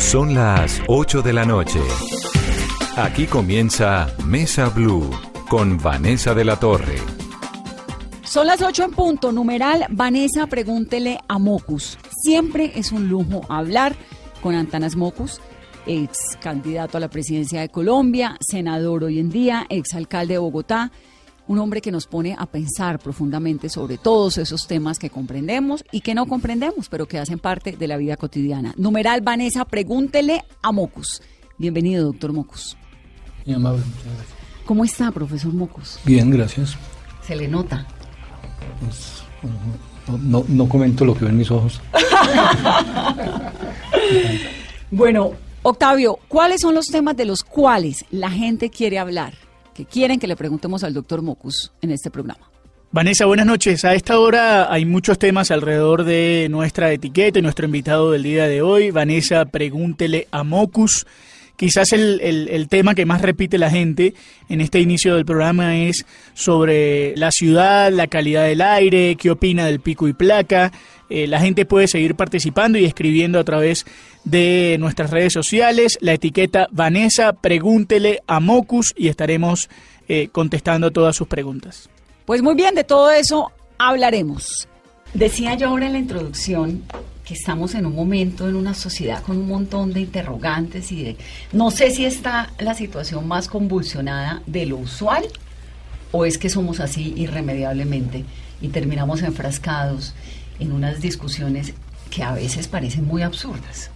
Son las 8 de la noche. Aquí comienza Mesa Blue con Vanessa de la Torre. Son las 8 en punto. Numeral Vanessa, pregúntele a Mocus. Siempre es un lujo hablar con Antanas Mocus, ex candidato a la presidencia de Colombia, senador hoy en día, ex alcalde de Bogotá un hombre que nos pone a pensar profundamente sobre todos esos temas que comprendemos y que no comprendemos, pero que hacen parte de la vida cotidiana. Numeral Vanessa, pregúntele a Mocus. Bienvenido, doctor Mocus. Muy amable, muchas gracias. ¿Cómo está, profesor Mocus? Bien, gracias. Se le nota. Pues, no, no comento lo que ven mis ojos. bueno, Octavio, ¿cuáles son los temas de los cuales la gente quiere hablar? Que quieren que le preguntemos al doctor Mocus en este programa. Vanessa, buenas noches. A esta hora hay muchos temas alrededor de nuestra etiqueta y nuestro invitado del día de hoy. Vanessa, pregúntele a Mocus. Quizás el, el, tema que más repite la gente en este inicio del programa es sobre la ciudad, la calidad del aire, qué opina del pico y placa. Eh, la gente puede seguir participando y escribiendo a través de nuestras redes sociales. La etiqueta Vanessa, pregúntele a Mocus y estaremos eh, contestando todas sus preguntas. Pues muy bien, de todo eso hablaremos. Decía yo ahora en la introducción que estamos en un momento en una sociedad con un montón de interrogantes y de no sé si está la situación más convulsionada de lo usual o es que somos así irremediablemente y terminamos enfrascados en unas discusiones que a veces parecen muy absurdas.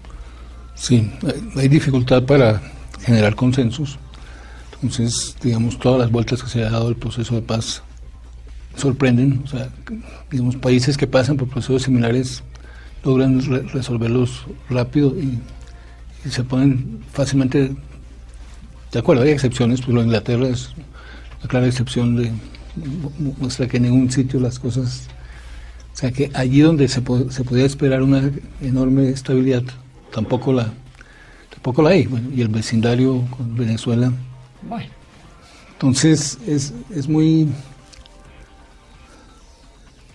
Sí, hay dificultad para generar consensos. Entonces, digamos, todas las vueltas que se ha dado el proceso de paz sorprenden. O sea, digamos, países que pasan por procesos similares logran resolverlos rápido y, se ponen fácilmente de acuerdo. Hay excepciones, pero Inglaterra es una clara excepción de muestra que en ningún sitio las cosas o sea que allí donde se, se podía esperar una enorme estabilidad, tampoco la, tampoco la hay. y el vecindario con Venezuela. Bueno. Entonces es, es muy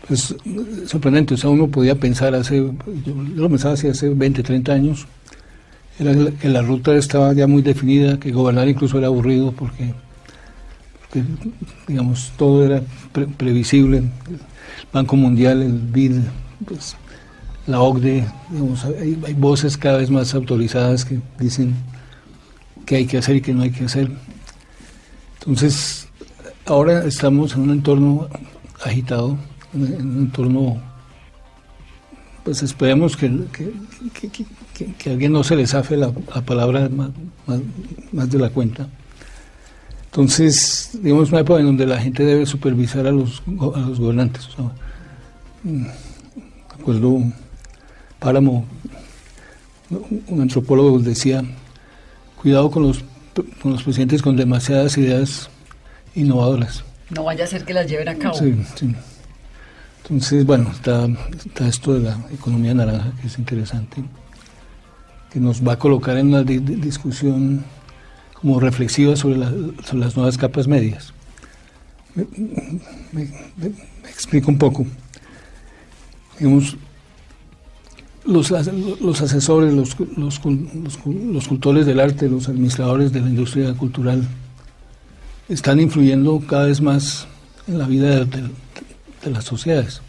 es sorprendente. O sea, uno podía pensar hace, yo, lo pensaba hace, hace 20, 30 años, era que la ruta estaba ya muy definida, que gobernar incluso era aburrido porque, digamos, todo era previsible. Banco Mundial, el BID, pues, la OCDE, hay, voces cada vez más autorizadas que dicen qué hay que hacer y qué no hay que hacer. Entonces, ahora estamos en un entorno agitado, en un entorno, pues esperemos que, que, alguien no se le zafe la, palabra más, más de la cuenta entonces, digamos, una época en donde la gente debe supervisar a los, a los gobernantes. O sea, mm, acuerdo, Páramo, un antropólogo decía, cuidado con los, con los presidentes con demasiadas ideas innovadoras. No vaya a ser que las lleven a cabo. Sí, sí. Entonces, bueno, está, está esto de la economía naranja, que es interesante, que nos va a colocar en una discusión como reflexiva sobre, las nuevas capas medias. Me, explico un poco. Digamos, los, los asesores, los, los, los, cultores del arte, los administradores de la industria cultural, están influyendo cada vez más en la vida de, las sociedades.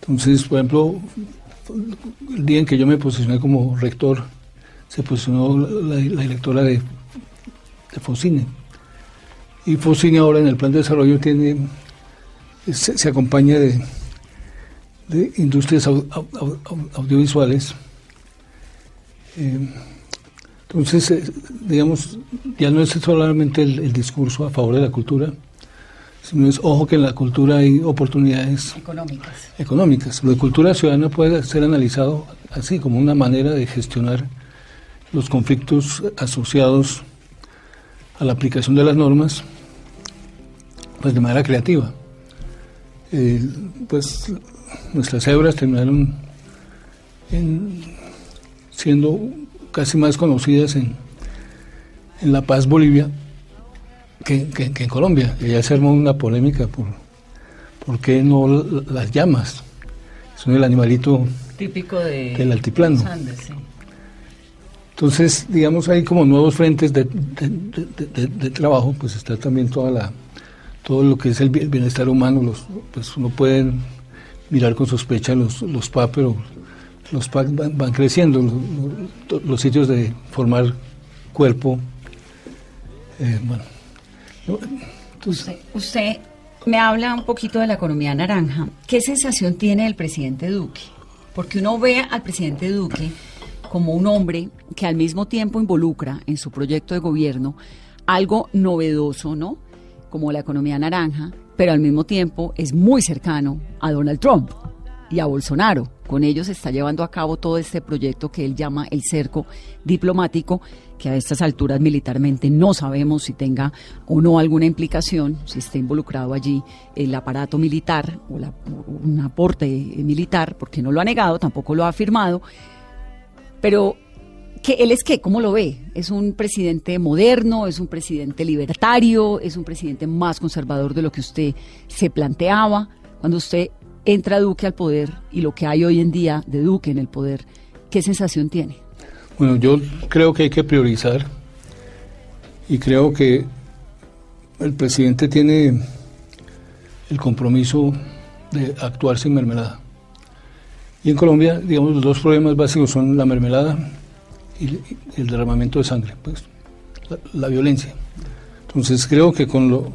Entonces, por ejemplo, el día en que yo me posicioné como rector, se posicionó la directora de de Focine. Y Focine ahora en el plan de desarrollo tiene, se, acompaña de, de industrias audiovisuales. Eh, entonces, eh, digamos, ya no es solamente el, discurso a favor de la cultura, sino es, ojo que en la cultura hay oportunidades económicas. económicas. Lo de cultura ciudadana puede ser analizado así, como una manera de gestionar los conflictos asociados a la aplicación de las normas pues de manera creativa. Eh, pues nuestras cebras terminaron siendo casi más conocidas en, en La Paz, Bolivia, que, en Colombia. Y ya se armó una polémica por por qué no las llamas. Son el animalito típico de del altiplano. Entonces, digamos, hay como nuevos frentes de, trabajo, pues está también toda la, todo lo que es el bienestar humano, los, pues uno puede mirar con sospecha los, los PAC, pero los PAC van, creciendo, los, sitios de formar cuerpo. Eh, bueno, entonces, usted me habla un poquito de la economía naranja. ¿Qué sensación tiene el presidente Duque? Porque uno ve al presidente Duque como un hombre que al mismo tiempo involucra en su proyecto de gobierno algo novedoso, ¿no? Como la economía naranja, pero al mismo tiempo es muy cercano a Donald Trump y a Bolsonaro. Con ellos está llevando a cabo todo este proyecto que él llama el cerco diplomático, que a estas alturas militarmente no sabemos si tenga o no alguna implicación, si está involucrado allí el aparato militar o, un aporte militar, porque no lo ha negado, tampoco lo ha afirmado. Pero él es qué, ¿cómo lo ve? ¿Es un presidente moderno? ¿Es un presidente libertario? ¿Es un presidente más conservador de lo que usted se planteaba? Cuando usted entra Duque al poder y lo que hay hoy en día de Duque en el poder, ¿qué sensación tiene? Bueno, yo creo que hay que priorizar y creo que el presidente tiene el compromiso de actuar sin mermelada. Y en Colombia, digamos, los dos problemas básicos son la mermelada y el derramamiento de sangre, pues la, violencia. Entonces creo que con lo,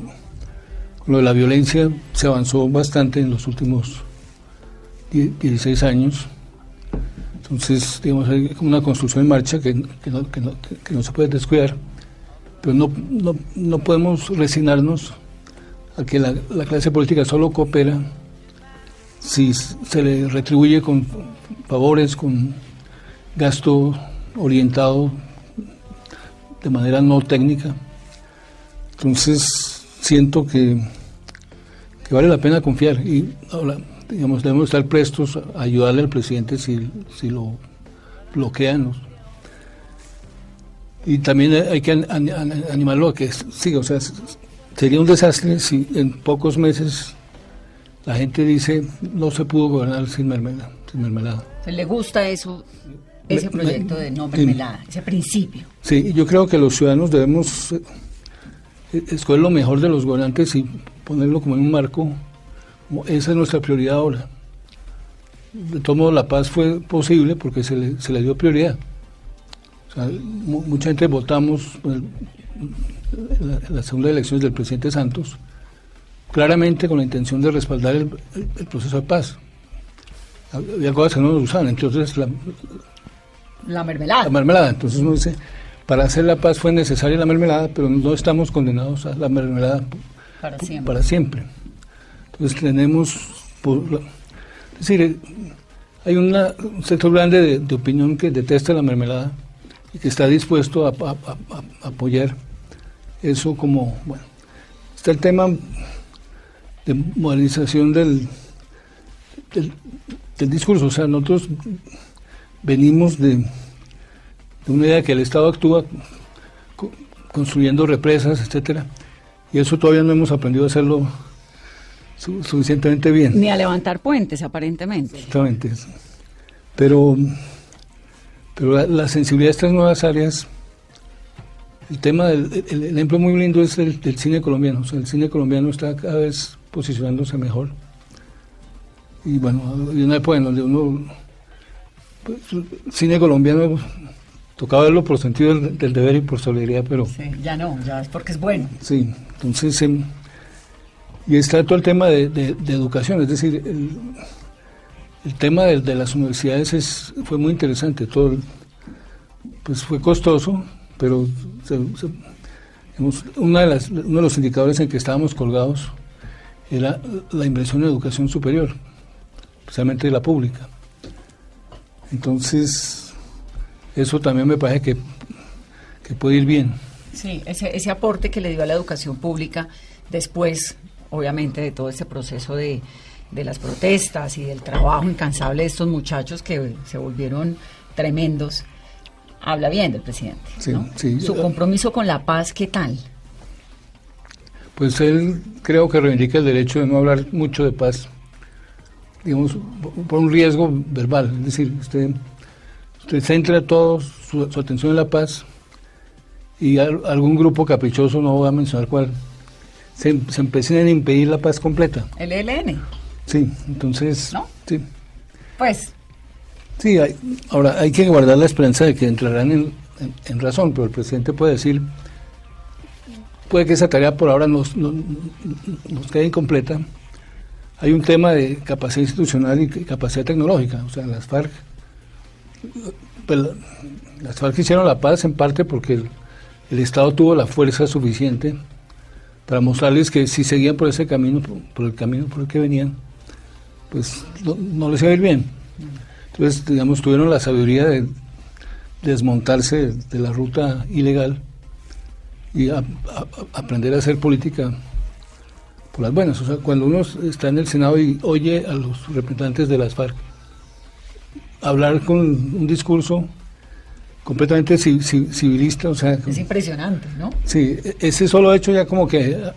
lo de la violencia se avanzó bastante en los últimos 16 años. Entonces, digamos, hay una construcción en marcha que, no, se puede descuidar, pero no, no, podemos resignarnos a que la, clase política solo coopera si se le retribuye con favores, con gasto orientado de manera no técnica. Entonces, siento que que vale la pena confiar y digamos debemos estar prestos a ayudarle al presidente si, si lo bloquean y también hay que animarlo a que siga o sea sería un desastre si en pocos meses la gente dice no se pudo gobernar sin mermelada sin mermelada le gusta eso ese proyecto de no mermelada ese principio sí yo creo que los ciudadanos debemos eh, escoger lo mejor de los gobernantes y ponerlo como en un marco. Esa es nuestra prioridad ahora. De todo modo, la paz fue posible porque se le, se le dio prioridad. mucha gente votamos en la, segunda elección del presidente Santos, claramente con la intención de respaldar el, proceso de paz. Había cosas que no nos usaban, entre otras la, la mermelada. La mermelada. Entonces uno dice, para hacer la paz fue necesaria la mermelada, pero no estamos condenados a la mermelada para siempre. Entonces tenemos, es decir, hay una, un sector grande de, opinión que detesta la mermelada y que está dispuesto a, apoyar eso como, bueno, está el tema de modernización del, del, discurso, o sea, nosotros venimos de, de una idea que el Estado actúa construyendo represas, etcétera, y eso todavía no hemos aprendido a hacerlo suficientemente bien. Ni a levantar puentes, aparentemente. Exactamente. Pero, pero la, sensibilidad de estas nuevas áreas, el tema del el, ejemplo muy lindo es el del cine colombiano. O sea, el cine colombiano está cada vez posicionándose mejor. Y bueno, hay una época en donde uno, pues, cine colombiano tocaba verlo por sentido del, deber y por solidaridad, pero... Sí, ya no, ya es porque es bueno. Sí, entonces... Em, y está todo el tema de, educación, es decir, el, el tema de, las universidades es, fue muy interesante, todo, pues fue costoso, pero una de las, uno de los indicadores en que estábamos colgados era la inversión en educación superior, especialmente la pública. Entonces, eso también me parece que, puede ir bien. Sí, ese, ese aporte que le dio a la educación pública después, obviamente, de todo ese proceso de, de las protestas y del trabajo incansable de estos muchachos que se volvieron tremendos, habla bien del presidente. Sí, Su compromiso con la paz, ¿qué tal? Pues él creo que reivindica el derecho de no hablar mucho de paz, digamos, por un riesgo verbal. Es decir, usted usted centra toda su, atención en la paz y algún grupo caprichoso, no voy a mencionar cuál, se, se empiezan a impedir la paz completa. ¿El ELN? Sí, entonces... ¿No? Sí. Pues... Sí, ahora hay que guardar la esperanza de que entrarán en, razón, pero el presidente puede decir, puede que esa tarea por ahora nos, nos, quede incompleta. Hay un tema de capacidad institucional y capacidad tecnológica, o sea, las FARC, pues, las FARC hicieron la paz en parte porque el, el Estado tuvo la fuerza suficiente para mostrarles que si seguían por ese camino, por, el camino por el que venían, pues no, les iba a ir bien. Entonces, digamos, tuvieron la sabiduría de desmontarse de la ruta ilegal y aprender a hacer política por las buenas. O sea, cuando uno está en el Senado y oye a los representantes de las FARC hablar con un discurso completamente civilista, o sea... Es impresionante, ¿no? Sí, e-, ese solo hecho ya como que ah,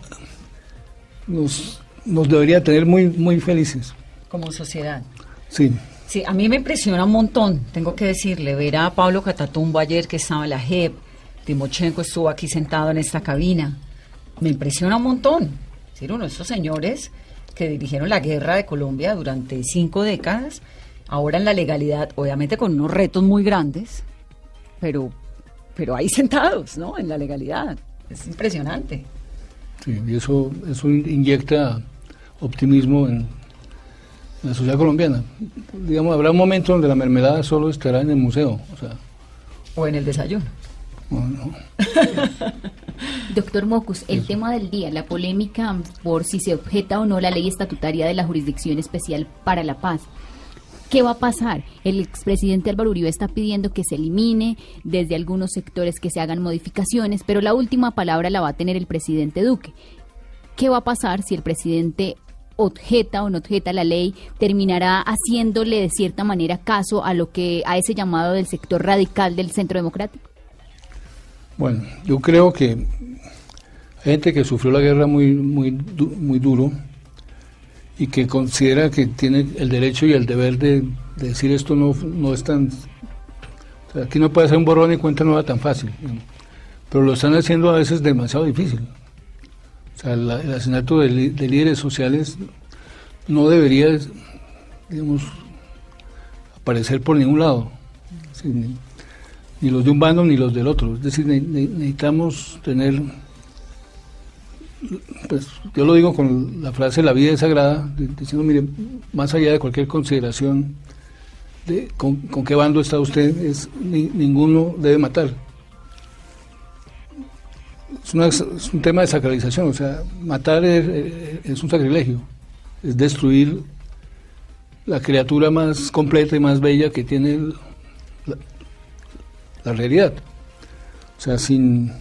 nos, nos debería tener muy, muy felices. Como sociedad. Sí. Sí, a mí me impresiona un montón, tengo que decirle, ver a Pablo Catatumbo ayer que estaba en la JEP, Timochenko estuvo aquí sentado en esta cabina, me impresiona un montón. Es uno de esos señores que dirigieron la guerra de Colombia durante cinco décadas, ahora en la legalidad, obviamente con unos retos muy grandes, pero, pero ahí sentados, ¿no? En la legalidad. Es impresionante. Sí, y eso, eso inyecta optimismo en la sociedad colombiana. Digamos, habrá un momento donde la mermelada solo estará en el museo. O, sea, o en el desayuno. Doctor Mocus, el tema del día, la polémica por si se objeta o no la ley estatutaria de la Jurisdicción Especial para la Paz. ¿Qué va a pasar? El expresidente Álvaro Uribe está pidiendo que se elimine, desde algunos sectores que se hagan modificaciones, pero la última palabra la va a tener el presidente Duque. ¿Qué va a pasar si el presidente objeta o no objeta la ley, terminará haciéndole de cierta manera caso a lo que a ese llamado del sector radical del Centro Democrático? Bueno, yo creo que hay gente que sufrió la guerra muy muy muy duro y que considera que tiene el derecho y el deber de, decir esto no, no es tan... aquí no puede ser un borrón y cuenta nueva tan fácil, pero lo están haciendo a veces demasiado difícil. O sea, el asesinato de, líderes sociales no debería, digamos, aparecer por ningún lado, ni, ni, los de un bando ni los del otro. Es decir, necesitamos tener pues yo lo digo con la frase la vida es sagrada, diciendo, mire, más allá de cualquier consideración de con, qué bando está usted, es ninguno debe matar. Es, un tema de sacralización, o sea, matar es, un sacrilegio, es destruir la criatura más completa y más bella que tiene la, la realidad. O sea, sin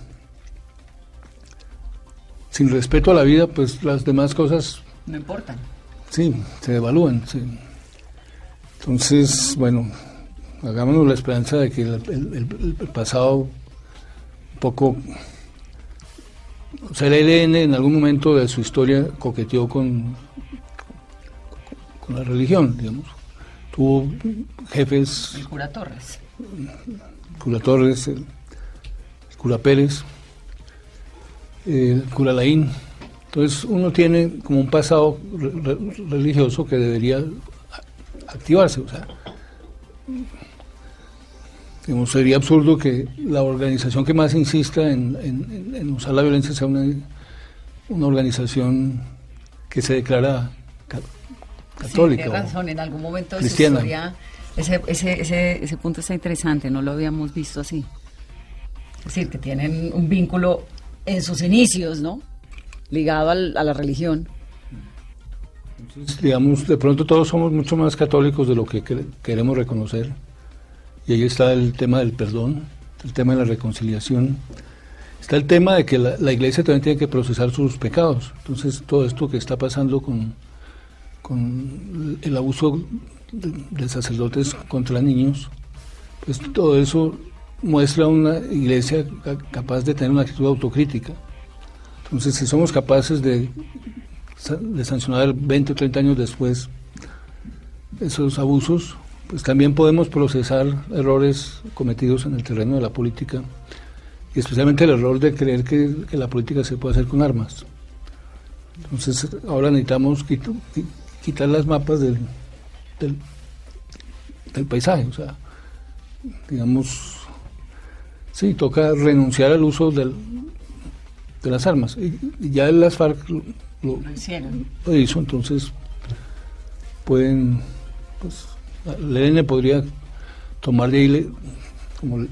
sin respeto a la vida, pues las demás cosas... No importan. Sí, se devalúan. Sí. Entonces, bueno, hagámonos la esperanza de que el, pasado un poco... O sea, el ELN en algún momento de su historia coqueteó con, con la religión, digamos. Tuvo jefes... El cura Torres. El cura Torres, el cura Pérez eh, cura Laín. Entonces uno tiene como un pasado religioso que debería activarse. O sea, sería absurdo que la organización que más insista en, usar la violencia sea una, una organización que se declara católica. Sí, razón, en algún momento de su historia ese, ese, ese, ese punto está interesante, no lo habíamos visto así. Es decir, que tienen un vínculo en sus inicios, ¿no? Ligado a la religión. digamos, de pronto todos somos mucho más católicos de lo que queremos reconocer. Y ahí está el tema del perdón, el tema de la reconciliación. Está el tema de que la, iglesia también tiene que procesar sus pecados. Entonces, todo esto que está pasando con, con el abuso de, sacerdotes contra niños, pues todo eso muestra una iglesia capaz de tener una actitud autocrítica. Entonces, si somos capaces de, de sancionar 20 o 30 años después esos abusos, pues también podemos procesar errores cometidos en el terreno de la política y especialmente el error de creer que, la política se puede hacer con armas. Entonces ahora necesitamos quitar las mapas del, del, paisaje, o sea, digamos, sí, toca renunciar al uso del, de las armas. Y, ya las FARC lo, lo, hizo, entonces pueden, pues, el ELN podría tomar de ahí como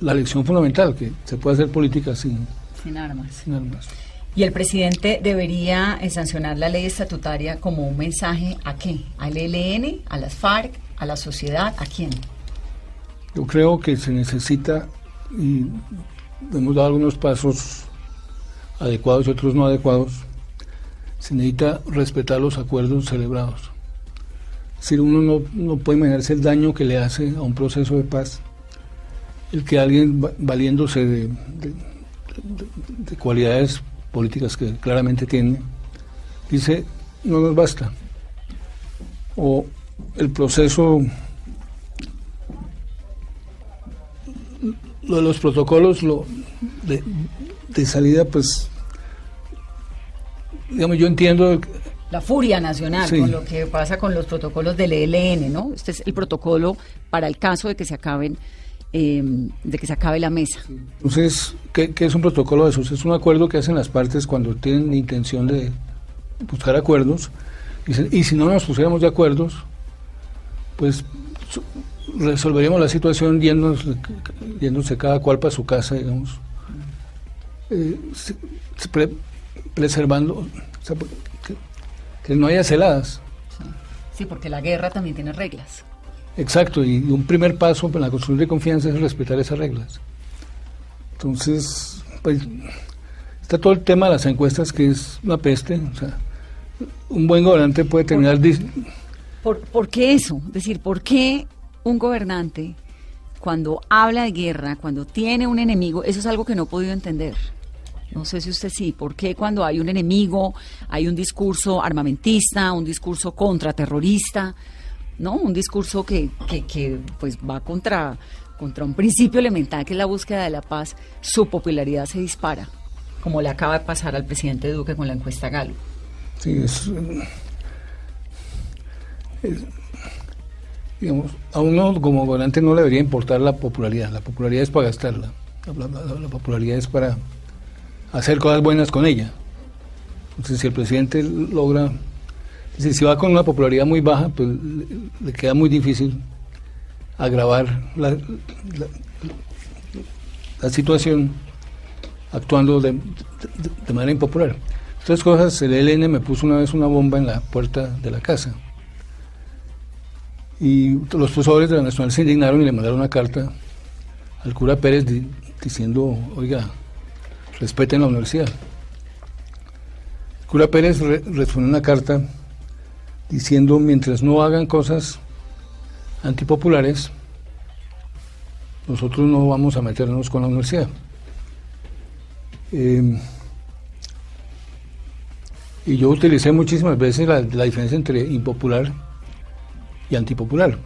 la lección fundamental, que se puede hacer política sin, sin armas. Sin armas. Y el presidente debería eh, sancionar la ley estatutaria como un mensaje a qué? ¿Al ELN, a las FARC, a la sociedad? ¿A quién? Yo creo que se necesita, y hemos dado algunos pasos adecuados y otros no adecuados, se necesita respetar los acuerdos celebrados. Es uno no, puede imaginarse el daño que le hace a un proceso de paz el que alguien valiéndose de, cualidades políticas que claramente tiene, dice, no nos basta. O el proceso, lo de los protocolos lo, de, salida, pues, digamos, yo entiendo la furia nacional con lo que pasa con los protocolos del ELN, ¿no? Este es el protocolo para el caso de que se acaben Em, de que se acabe la mesa. Entonces, ¿qué, es un protocolo de esos? Es un acuerdo que hacen las partes cuando tienen intención de buscar acuerdos. Y, si no nos pusiéramos de acuerdos, pues resolveríamos la situación yéndose, yéndose cada cual para su casa, digamos. Eh, preservando, que, no haya celadas. sí, porque la guerra también tiene reglas. Exacto, y un primer paso para la construcción de confianza es respetar esas reglas. Entonces, pues, está todo el tema de las encuestas que es una peste. O sea, un buen gobernante puede terminar... ¿Por, ¿Por qué eso? Es decir, ¿por qué un gobernante, cuando habla de guerra, cuando tiene un enemigo, eso es algo que no he podido entender? No sé si usted sí, ¿por qué cuando hay un enemigo hay un discurso armamentista, un discurso contraterrorista? ¿No? Un discurso que, que, pues va contra, contra un principio elemental que es la búsqueda de la paz, su popularidad se dispara, como le acaba de pasar al presidente Duque con la encuesta Galo. Sí, es, digamos, a uno como gobernante no le debería importar la popularidad, la popularidad es para gastarla, la popularidad es para hacer cosas buenas con ella. Entonces, si el presidente logra si, va con una popularidad muy baja, pues le, queda muy difícil agravar la, situación actuando de, manera impopular. Otras cosas, el ELN me puso una vez una bomba en la puerta de la casa. Y los profesores de la Nacional se indignaron y le mandaron una carta al cura Pérez diciendo, oiga, respeten la universidad. El cura Pérez respondió una carta diciendo mientras no hagan cosas antipopulares, nosotros no vamos a meternos con la universidad. Em, y yo utilicé muchísimas veces la, diferencia entre impopular y antipopular.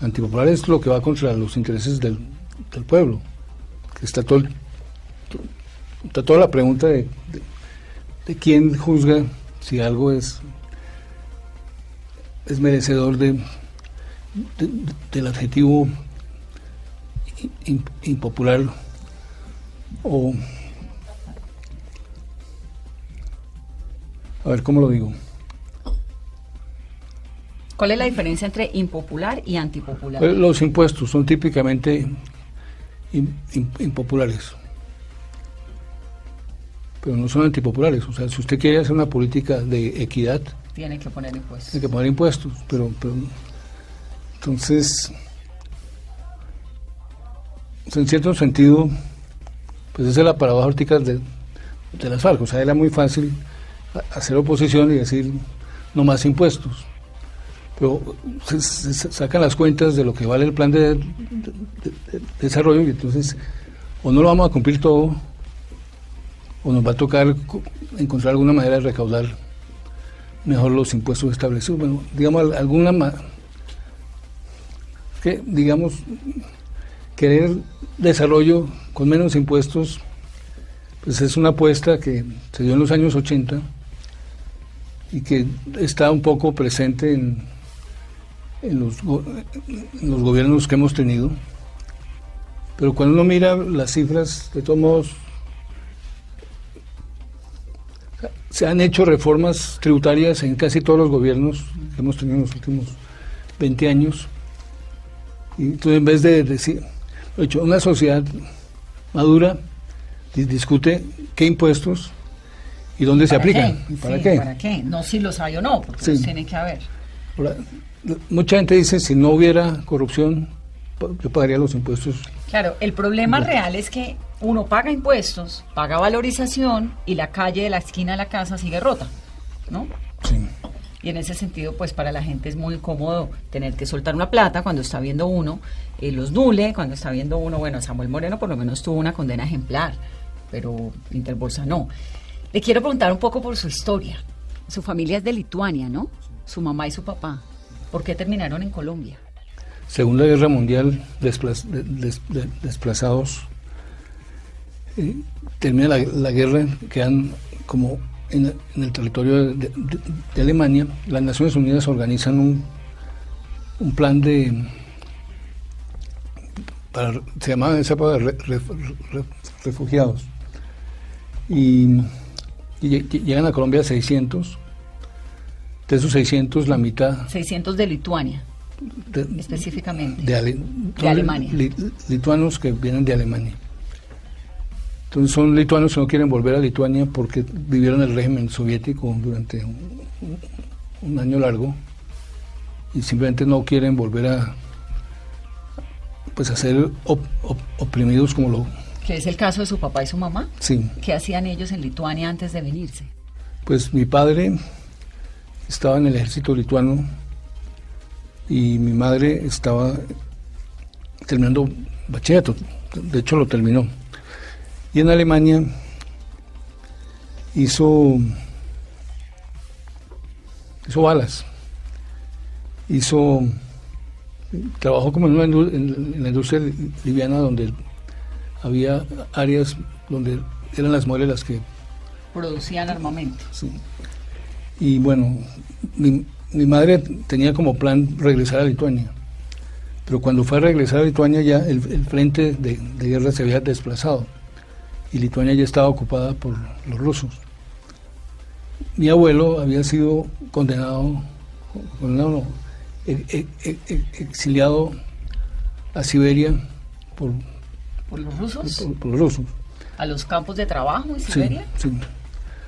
Antipopular es lo que va contra los intereses del, pueblo. está, todo, está toda la pregunta de de quién juzga si algo es es merecedor de, del adjetivo impopular o a ver cómo lo digo ¿Cuál es la diferencia entre impopular y antipopular? Pues, los impuestos son típicamente impopulares, pero no son antipopulares. O sea, si usted quiere hacer una política de equidad, tiene que poner impuestos. Tiene que poner impuestos, pero, pero entonces, en cierto sentido, pues esa es la paradoja de, de las FARC. O sea, era muy fácil hacer oposición y decir no más impuestos. Pero se, sacan las cuentas de lo que vale el plan de, desarrollo y entonces o no lo vamos a cumplir todo o nos va a tocar encontrar alguna manera de recaudar mejor los impuestos establecidos. Bueno, digamos, alguna que, digamos, querer desarrollo con menos impuestos, pues es una apuesta que se dio en los años 80 y que está un poco presente en, en, los, en los gobiernos que hemos tenido. Pero cuando uno mira las cifras, de todos modos, se han hecho reformas tributarias en casi todos los gobiernos que hemos tenido en los últimos 20 años. Y entonces, en vez de decir, hecho, una sociedad madura discute qué impuestos y dónde se aplican. ¿Y para qué? ¿Para qué? No si los hay o no, porque los tiene que haber. mucha gente dice, si no hubiera corrupción, yo pagaría los impuestos. Claro, el problema real es que uno paga impuestos, paga valorización y la calle de la esquina de la casa sigue rota, ¿no? Sí. Y en ese sentido, pues para la gente es muy cómodo tener que soltar una plata cuando está viendo uno eh, los Dule, cuando está viendo uno, bueno, Samuel Moreno por lo menos tuvo una condena ejemplar, pero Interbolsa no. Le quiero preguntar un poco por su historia. Su familia es de Lituania, ¿no? Su mamá y su papá. ¿Por qué terminaron en Colombia? Segunda Guerra Mundial, desplazados. Eh, termina la, guerra, quedan como en, el territorio de, Alemania. Las Naciones Unidas organizan un, un plan de. Para, se llamaba esa época refugiados. Y, llegan a Colombia 600. De esos 600, la mitad. 600 de Lituania específicamente. De, Alemania. lituanos que vienen de Alemania. Entonces son lituanos que no quieren volver a Lituania porque vivieron el régimen soviético durante un, año largo y simplemente no quieren volver a pues a ser oprimidos como lo que es el caso de su papá y su mamá sí qué hacían ellos en Lituania antes de venirse pues mi padre estaba en el ejército lituano y mi madre estaba terminando bachillerato, de hecho lo terminó. Y en Alemania hizo, hizo balas, hizo, trabajó como en, en, la industria liviana donde había áreas donde eran las mujeres las que producían armamento. Sí. Y bueno, mi, mi madre tenía como plan regresar a Lituania, pero cuando fue a regresar a Lituania ya el, frente de, guerra se había desplazado y Lituania ya estaba ocupada por los rusos. Mi abuelo había sido condenado, condenado e, e, e, exiliado a Siberia por, ¿Por los rusos. Por, los rusos. ¿A los campos de trabajo en Siberia? Sí,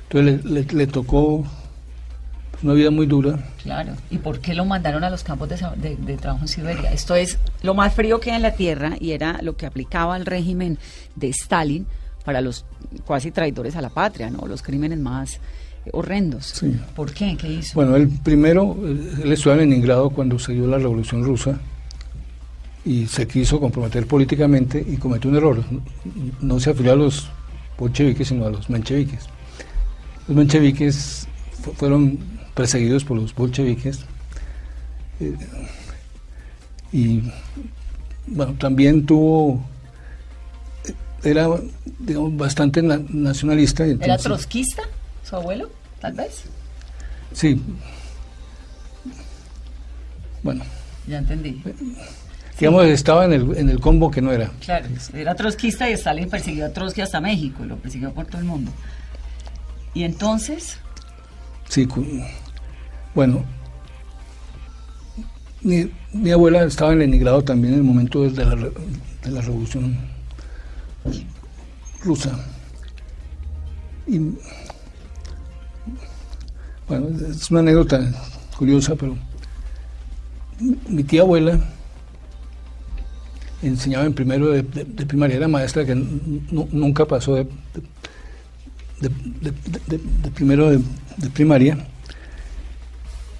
Entonces le tocó una vida muy dura. Claro. ¿Y por qué lo mandaron a los campos de, trabajo en Siberia? Esto es lo más frío que hay en la Tierra y era lo que aplicaba el régimen de Stalin para los cuasi traidores a la patria, ¿no? Los crímenes más horrendos. Sí. ¿Por qué? ¿Qué hizo? Bueno, el primero, él estuvo en Leningrado cuando se dio la Revolución Rusa y se quiso comprometer políticamente y cometió un error. No se afilió a los bolcheviques, sino a los mencheviques. Los mencheviques fueron perseguidos por los bolcheviques. Eh, y bueno, también tuvo, era digamos, bastante nacionalista. ¿Era trotskista su abuelo, tal vez? Sí. Bueno. Ya entendí. Digamos, estaba en el, en el combo que no era. Claro, era trotskista y Stalin persiguió a Trotsky hasta México, lo persiguió por todo el mundo. ¿Y entonces? Sí, bueno, mi, abuela estaba en Leningrado también en el momento de la, revolución rusa. Y bueno, es una anécdota curiosa, pero mi tía abuela enseñaba en primero de, primaria, era maestra que nunca pasó de primero de primaria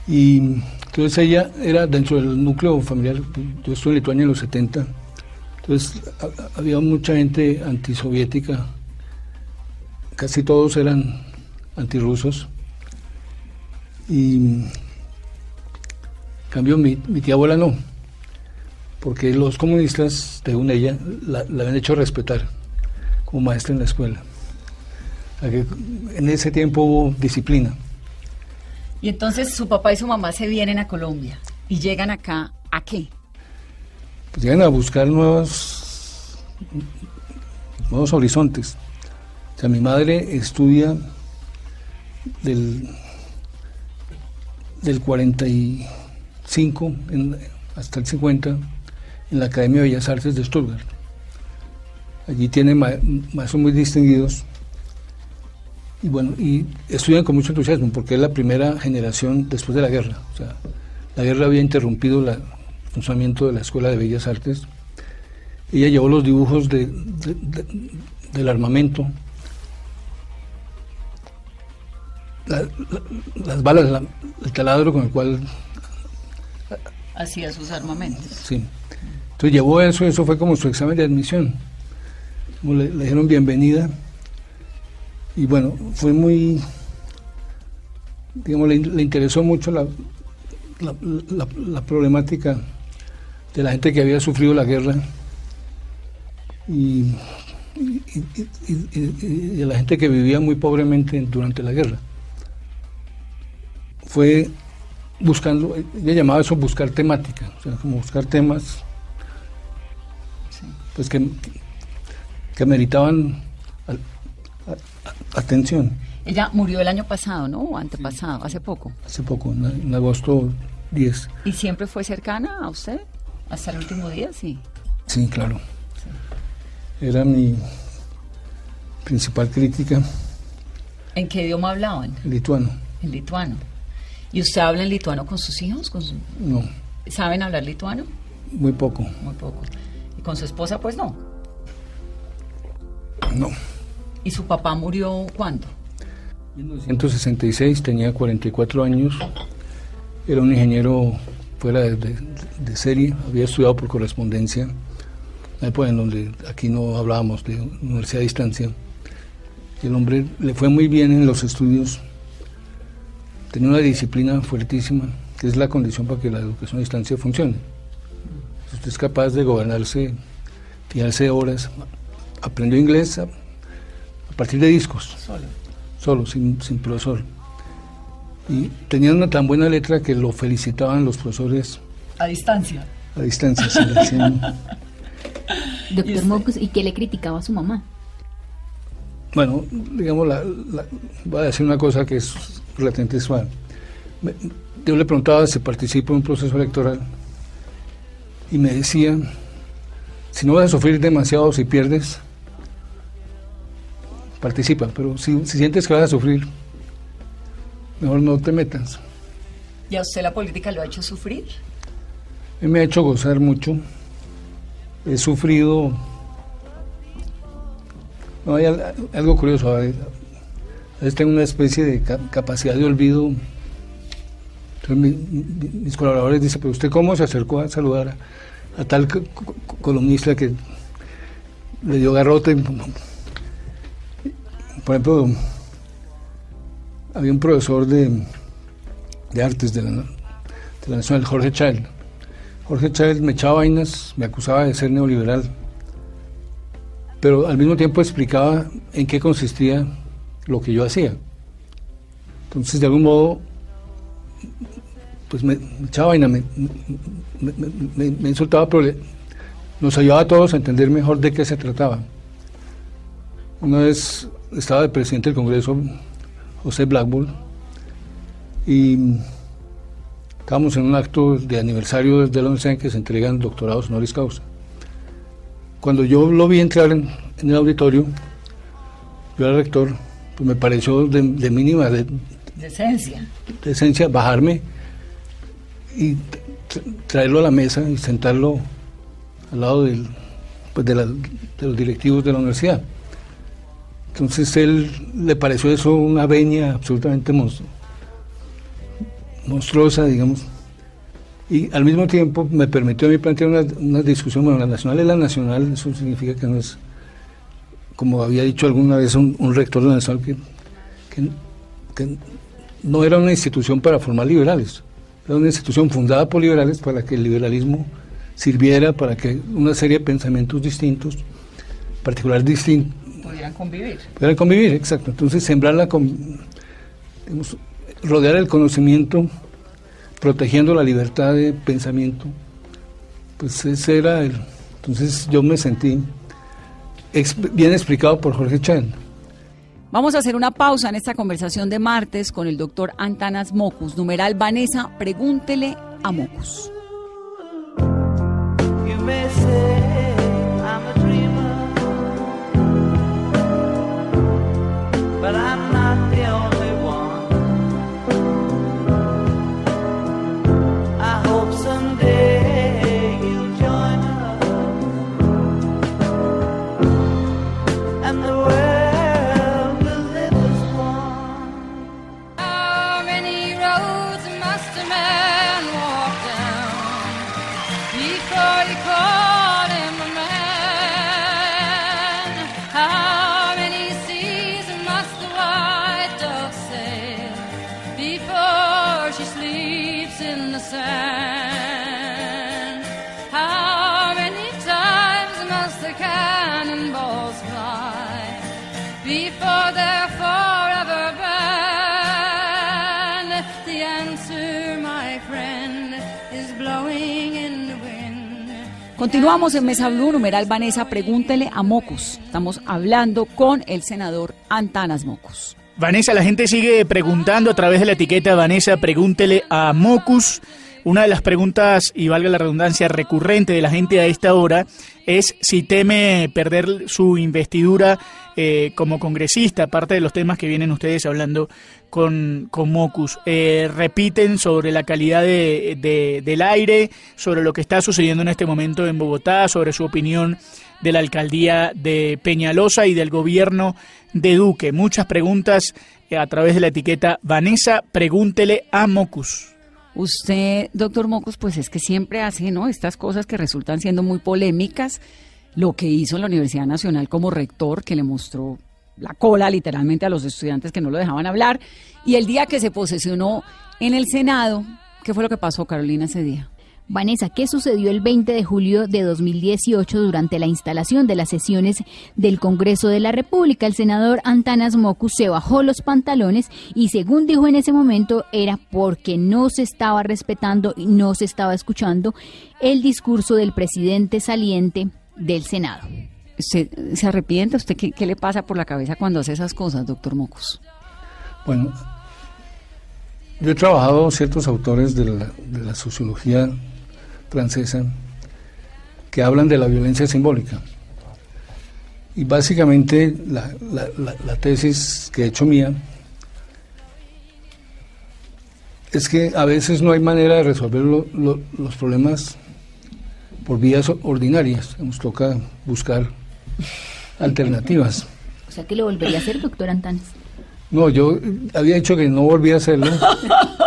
y entonces ella era dentro del núcleo familiar, yo estuve en Lituania en los 70, entonces había mucha gente antisoviética, casi todos eran antirrusos. Y en cambio mi, tía abuela no, porque los comunistas, según ella, la, la habían hecho respetar como maestra en la escuela. En ese tiempo hubo disciplina. Y entonces su papá y su mamá se vienen a Colombia y llegan acá, ¿a qué? Pues llegan a buscar nuevos, nuevos horizontes. O sea, mi madre estudia del, del 45 en- hasta el 50 en la Academia de Bellas Artes de Stuttgart. Allí tiene ma- maestros muy distinguidos y bueno, y estudian con mucho entusiasmo porque es la primera generación después de la guerra. O sea, la guerra había interrumpido la- el funcionamiento de la Escuela de Bellas Artes. Ella llevó los dibujos de- de- de- del armamento, la- la- las balas, la- el taladro con el cual Hacía sus armamentos. Sí. Entonces llevó eso, eso fue como su examen de admisión. Como le, le dijeron bienvenida. Y bueno, fue muy, digamos, le, le interesó mucho la, la, la- la problemática de la gente que había sufrido la guerra y, y- y- y- y- y de la gente que vivía muy pobremente durante la guerra. Fue buscando, ella llamaba eso buscar temática, o sea, como buscar temas pues que, que meritaban atención. Ella murió el año pasado, ¿no? O antepasado, hace poco. Hace poco, en, en agosto 10. ¿Y siempre fue cercana a usted? Hasta el último día, sí. Sí, claro. Era mi principal crítica, ¿En qué idioma hablaban? el lituano. En lituano. ¿Y usted habla en lituano con sus hijos? ¿Con su- No, ¿Saben hablar lituano? muy poco. Muy poco. ¿Y con su esposa, pues no? No. ¿Y su papá murió cuándo? En 1966 tenía 44 años, era un ingeniero fuera de, de- de serie, había estudiado por correspondencia, una época en donde aquí no hablábamos de universidad a distancia. El hombre le fue muy bien en los estudios, tenía una disciplina fuertísima, que es la condición para que la educación a distancia funcione. Si usted es capaz de gobernarse, fijarse horas, aprendió inglés partir de discos Solo. solo, sin, sin profesor. Y tenía una tan buena letra que lo felicitaban los profesores A distancia. a distancia. se le decían- Doctor Mocus, ¿y qué le criticaba a su mamá? bueno, digamos, la, la- voy a decir una cosa que es relativamente suave. Me- Yo le preguntaba si participo en un proceso electoral y me decía, si no vas a sufrir demasiado si pierdes, participa, pero si, si sientes que vas a sufrir, mejor no te metas. ¿Y a usted la política lo ha hecho sufrir? Me ha hecho gozar mucho. He sufrido. No, hay al- algo curioso. A veces, a veces tengo una especie de ca- capacidad de olvido. Entonces, mi- mi- mis colaboradores dicen: ¿Pero usted cómo se acercó a saludar a, a tal co- co- columnista que le dio garrote? Por ejemplo, había un profesor de, de artes de la, de la Nacional, Jorge Child. Jorge Chávez me echaba vainas, me acusaba de ser neoliberal, pero al mismo tiempo explicaba en qué consistía lo que yo hacía. Entonces, de algún modo, pues me, echaba vaina, me, insultaba, pero nos ayudaba a todos a entender mejor de qué se trataba. Una vez estaba el presidente del Congreso, José Blackburn, y Estábamos en un acto de aniversario de la universidad en que se entregan doctorados honoris causa. Cuando yo lo vi entrar en, en el auditorio, yo era rector, pues me pareció de, de mínima de, De esencia. de esencia bajarme y tra- traerlo a la mesa y sentarlo al lado del, pues de, la- de los directivos de la universidad. Entonces él le pareció eso una veña absolutamente monstruosa digamos, y al mismo tiempo me permitió a mí plantear una, discusión, bueno, la nacional es la nacional, eso significa que no es, como había dicho alguna vez un, rector de la nacional, que, no era una institución para formar liberales, era una institución fundada por liberales para que el liberalismo sirviera para que una serie de pensamientos distintos, particulares distintos, pudieran convivir. Pudieran convivir, exacto. Entonces, sembrarla con, digamos, rodear el conocimiento, protegiendo la libertad de pensamiento, pues ese era el. Entonces, yo me sentí bien explicado por Jorge Chan. Vamos a hacer una pausa en esta conversación de martes con el doctor Antanas Mocus. Numeral Vanessa, pregúntele a Mocus. Continuamos en Mesa Blue, numeral Vanessa, pregúntele a Mocus. Estamos hablando con el senador Antanas Mocus. Vanessa, la gente sigue preguntando a través de la etiqueta Vanessa, pregúntele a Mocus. Una de las preguntas, y valga la redundancia, recurrente de la gente a esta hora es si teme perder su investidura eh, como congresista, aparte de los temas que vienen ustedes hablando con, con Mocus. Eh, repiten sobre la calidad de, del aire, sobre lo que está sucediendo en este momento en Bogotá, sobre su opinión de la alcaldía de Peñalosa y del gobierno de Duque. Muchas preguntas eh, a través de la etiqueta Vanessa, pregúntele a Mocus. Usted, doctor Mocos, pues es que siempre hace ¿no? estas cosas que resultan siendo muy polémicas. Lo que hizo la Universidad Nacional como rector, que le mostró la cola literalmente a los estudiantes que no lo dejaban hablar. Y el día que se posesionó en el Senado, ¿qué fue lo que pasó, Carolina, ese día? Vanessa, ¿qué sucedió el 20 de julio de 2018 durante la instalación de las sesiones del Congreso de la República? El senador Antanas Mocus se bajó los pantalones y según dijo en ese momento era porque no se estaba respetando y no se estaba escuchando el discurso del presidente saliente del Senado. ¿Se, se arrepiente? ¿Usted qué, le pasa por la cabeza cuando hace esas cosas, doctor Mocus? Bueno, yo he trabajado ciertos autores de la, de la sociología francesa que hablan de la violencia simbólica. Y básicamente la, la, tesis que he hecho mía es que a veces no hay manera de resolver los problemas por vías ordinarias, nos toca buscar alternativas. O sea que lo volvería a hacer, doctor Antanes. No, yo había dicho que no volví a hacerlo.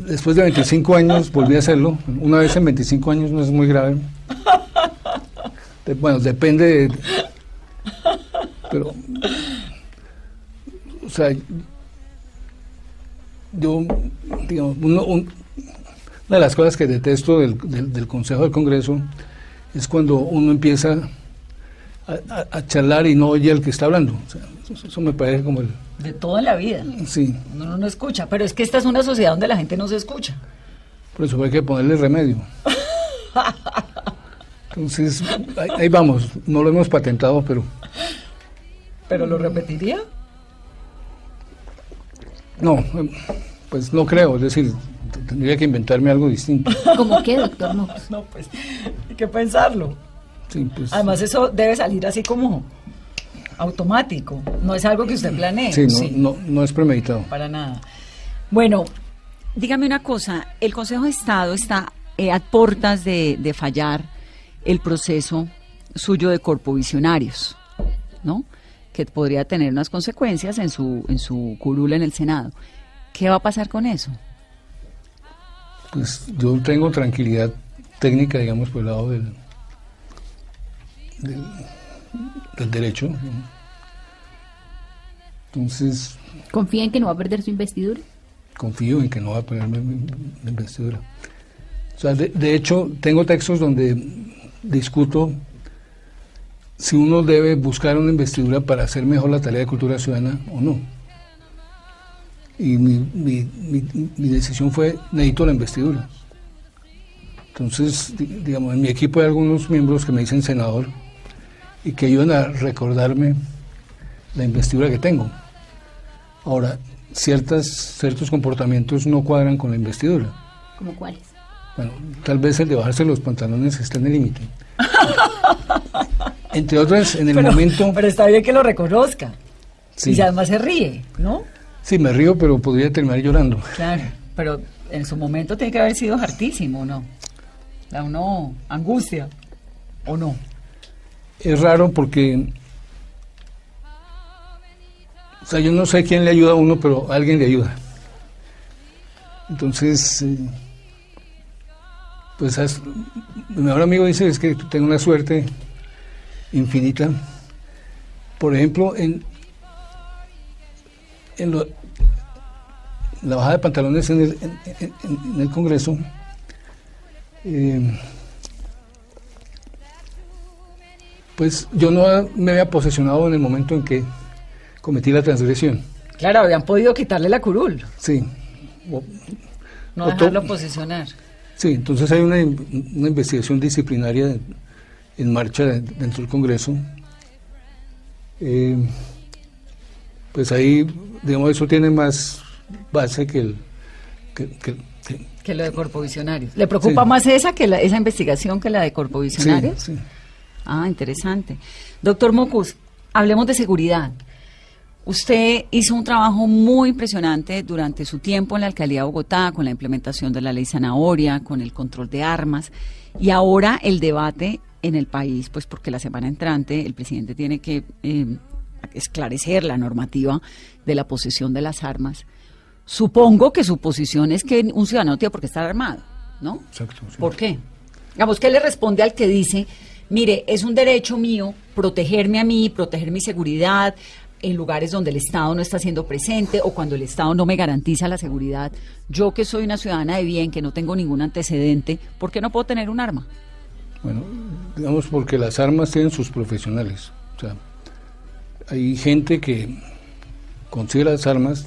Después de 25 años volví a hacerlo. Una vez en 25 años no es muy grave. Bueno, depende de... Pero... O sea, yo, digamos, una de las cosas que detesto del, del, Consejo del Congreso es cuando uno empieza a, charlar y no oye el que está hablando. eso, me parece como el... De toda la vida. Sí. Uno no escucha, pero es que esta es una sociedad donde la gente no se escucha. Por eso hay que ponerle remedio. Entonces, ahí, vamos, no lo hemos patentado, pero... ¿Pero lo repetiría? No, pues no creo, es decir, tendría que inventarme algo distinto. ¿Cómo qué, doctor? No, no pues hay que pensarlo. Pues, Además, eso debe salir así como automático. No es algo que usted planee. Sí, no, No, es premeditado. Para nada. Bueno, dígame una cosa. El Consejo de Estado está eh, a portas de, fallar el proceso suyo de corpovisionarios, ¿no? Que podría tener unas consecuencias en su, en su curula en el Senado. ¿Qué va a pasar con eso? Pues yo tengo tranquilidad técnica, digamos, por el lado del, del, derecho. Entonces... ¿Confía en que no va a perder su investidura? Confío en que no va a perder mi, investidura. O sea, de, de hecho, tengo textos donde discuto si uno debe buscar una investidura para hacer mejor la tarea de cultura ciudadana o no. Y mi, mi, mi- mi decisión fue, necesito la investidura. Entonces, di- digamos, en mi equipo hay algunos miembros que me dicen senador y que ayudan a recordarme la investidura que tengo. Ahora, ciertas, ciertos comportamientos no cuadran con la investidura. ¿Como cuáles? Bueno, tal vez el de bajarse los pantalones está en el límite. Entre otras, en el pero, momento... pero está bien que lo reconozca. Sí. Y además se ríe, ¿no? Sí, me río, pero podría terminar llorando. Claro, pero en su momento tiene que haber sido hartísimo, ¿no? Da uno angustia, ¿o no? Es raro porque... O sea, yo no sé quién le ayuda a uno, pero alguien le ayuda. Entonces, eh, pues mi mejor amigo dice es que tengo una suerte infinita. Por ejemplo, en, en lo- la bajada de pantalones en el, en- en el Congreso, eh, pues yo no me había posesionado en el momento en que cometí la transgresión. Claro, habían podido quitarle la curul, Sí. O- no o dejarlo posesionar. Sí, entonces hay una, una investigación disciplinaria en marcha de- dentro del Congreso. Eh, pues ahí, digamos, eso tiene más base que el... que- que- que- Que lo de corpovisionarios. ¿Le preocupa Sí. más esa que la- esa investigación que la de sí, corpovisionarios? sí. Ah, interesante. Doctor Mocus, hablemos de seguridad. Usted hizo un trabajo muy impresionante durante su tiempo en la alcaldía de Bogotá con la implementación de la ley zanahoria, con el control de armas y ahora el debate en el país, pues porque la semana entrante el presidente tiene que eh, esclarecer la normativa de la posesión de las armas. Supongo que su posición es que un ciudadano no tiene por qué estar armado, ¿no? Exacto. sí. ¿Por qué? Digamos, ¿qué le responde al que dice, mire, es un derecho mío protegerme a mí, proteger mi seguridad en lugares donde el Estado no está siendo presente o cuando el Estado no me garantiza la seguridad? Yo que soy una ciudadana de bien, que no tengo ningún antecedente, ¿por qué no puedo tener un arma? Bueno, digamos porque las armas tienen sus profesionales. O sea, hay gente que consigue las armas,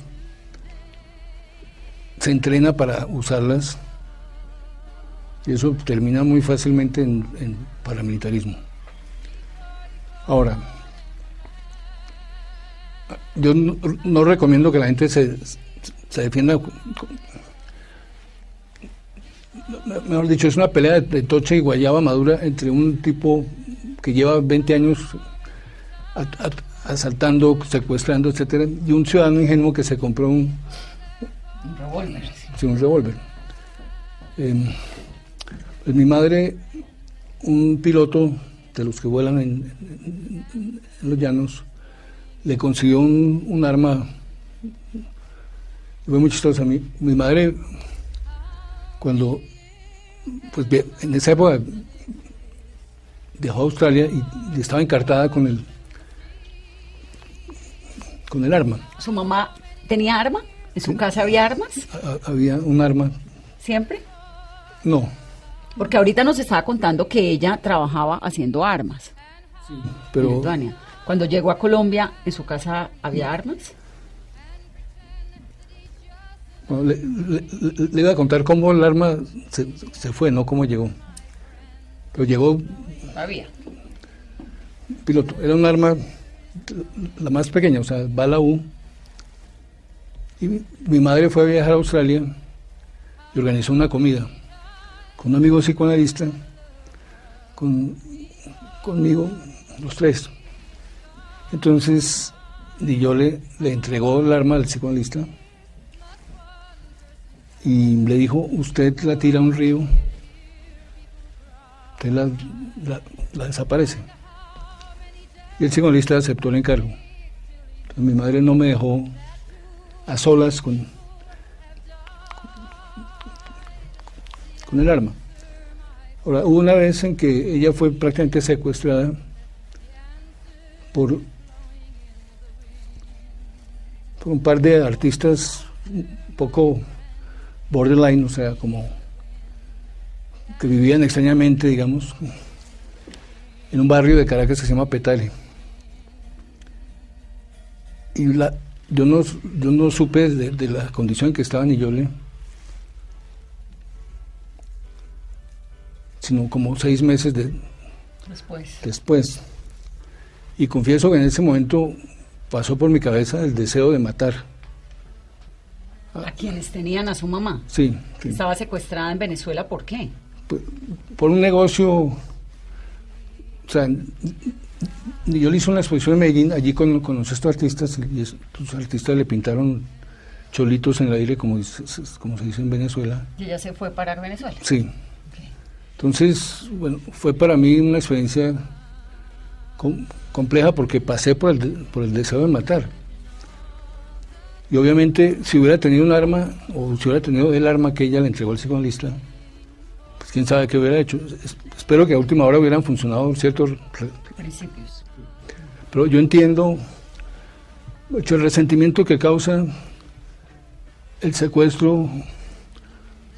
se entrena para usarlas y eso termina muy fácilmente en, en paramilitarismo. Ahora, yo no, no recomiendo que la gente se, se defienda mejor dicho, es una pelea de, de tocha y guayaba madura entre un tipo que lleva 20 años a- a- asaltando, secuestrando, etcétera, y un ciudadano ingenuo que se compró un, Un revólver. sí, un revólver. Em, pues mi madre, un piloto de los que vuelan en, en- en los llanos, le consiguió un, un arma. Fue muy chistosa. Mi, mi madre, cuando, pues en esa época, a Australia y, estaba encartada con el, con el arma. ¿Su mamá tenía arma? ¿En su casa había armas? Ha- había un arma. ¿Siempre? No, Porque ahorita nos estaba contando que ella trabajaba haciendo armas. pero en Lituania. Cuando llegó a Colombia, ¿en su casa había armas? Bueno, le, le- le- le iba a contar cómo el arma se, se fue, no cómo llegó. Pero llegó Había. piloto. Era un arma la más pequeña, o sea, bala U. Y mi, mi madre fue a viajar a Australia y organizó una comida con un amigo psicoanalista, con, conmigo, los tres. Entonces, yo le, entregó el arma al psicoanalista y le dijo, usted la tira a un río, usted la, la- desaparece. Y el psicoanalista aceptó el encargo. Mi madre no me dejó a solas con, con el arma. Ahora, hubo una vez en que ella fue prácticamente secuestrada por, por un par de artistas un poco borderline, o sea, como que vivían extrañamente, digamos, en un barrio de Caracas que se llama Petale. Y la, yo, no, yo no supe de, la condición en que estaba ni yo le sino como seis meses de, después. después. Y confieso que en ese momento pasó por mi cabeza el deseo de matar. ¿A quienes tenían a su mamá? Sí. Estaba secuestrada en Venezuela, ¿por qué? por un negocio, o sea, yo le hice una exposición en Medellín, allí con, con los estos artistas, y estos artistas le pintaron cholitos en el aire, como, como se dice en Venezuela. ¿Y ella se fue a parar Venezuela? Sí. Entonces, bueno, fue para mí una experiencia compleja porque pasé por el, por el deseo de matar. Y obviamente, si hubiera tenido un arma, o si hubiera tenido el arma que ella le entregó al psicoanalista, pues quién sabe qué hubiera hecho. espero que a última hora hubieran funcionado ciertos principios. Pero yo entiendo mucho el resentimiento que causa el secuestro,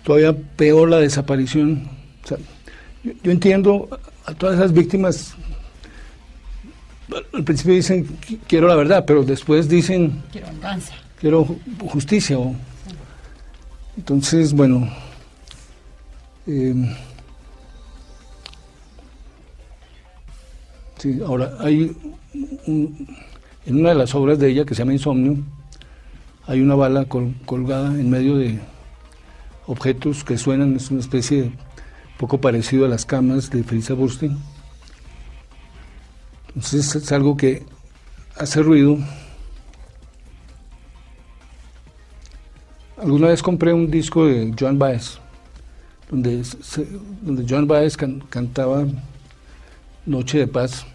todavía peor la desaparición. Yo, entiendo a todas esas víctimas, al principio dicen quiero la verdad, pero después dicen quiero venganza, quiero justicia. entonces, bueno, eh, sí, ahora hay en una de las obras de ella que se llama Insomnio, hay una bala colgada en medio de objetos que suenan, es una especie de, poco parecido a las camas de Felisa Burstein. Entonces es algo que hace ruido. Alguna vez compré un disco de Joan Baez, donde, donde Joan Baez cantaba Noche de Paz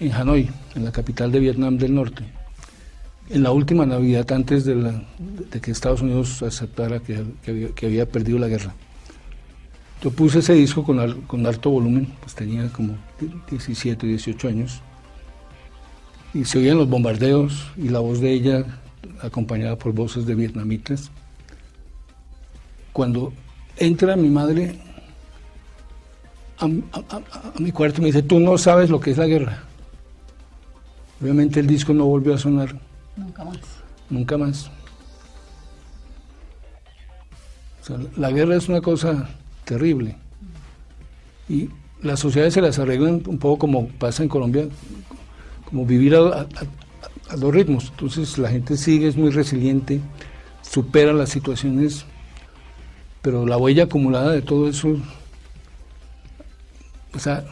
en Hanoi, en la capital de Vietnam del Norte, en la última Navidad antes de, que Estados Unidos aceptara que, que, había, perdido la guerra. Yo puse ese disco con, con alto volumen, pues tenía como 17, 18 años, y se oían los bombardeos y la voz de ella acompañada por voces de vietnamitas. Cuando entra mi madre a, mi cuarto y me dice, tú no sabes lo que es la guerra. Obviamente el disco no volvió a sonar. Nunca más. Nunca más. la guerra es una cosa terrible. Y las sociedades se las arreglan un poco como pasa en Colombia, como vivir a, a dos ritmos. Entonces la gente sigue, es muy resiliente, supera las situaciones pero la huella acumulada de todo eso, o sea,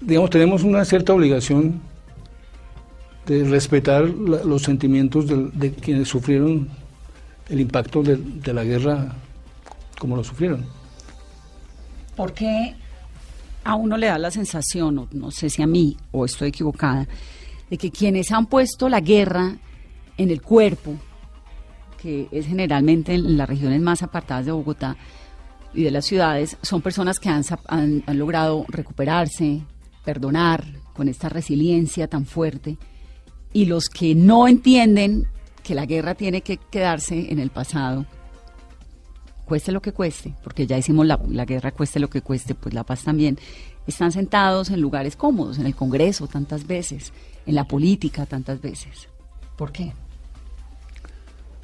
digamos, tenemos una cierta obligación de respetar los sentimientos de, quienes sufrieron el impacto de, la guerra como lo sufrieron. ¿Por qué a uno le da la sensación, no sé si a mí o estoy equivocada, de que quienes han puesto la guerra en el cuerpo, que es generalmente en las regiones más apartadas de Bogotá y de las ciudades, son personas que han, han, logrado recuperarse, perdonar con esta resiliencia tan fuerte, y los que no entienden que la guerra tiene que quedarse en el pasado, cueste lo que cueste, porque ya hicimos la, la, guerra, cueste lo que cueste, pues la paz también, están sentados en lugares cómodos, en el Congreso tantas veces, en la política tantas veces. ¿Por qué?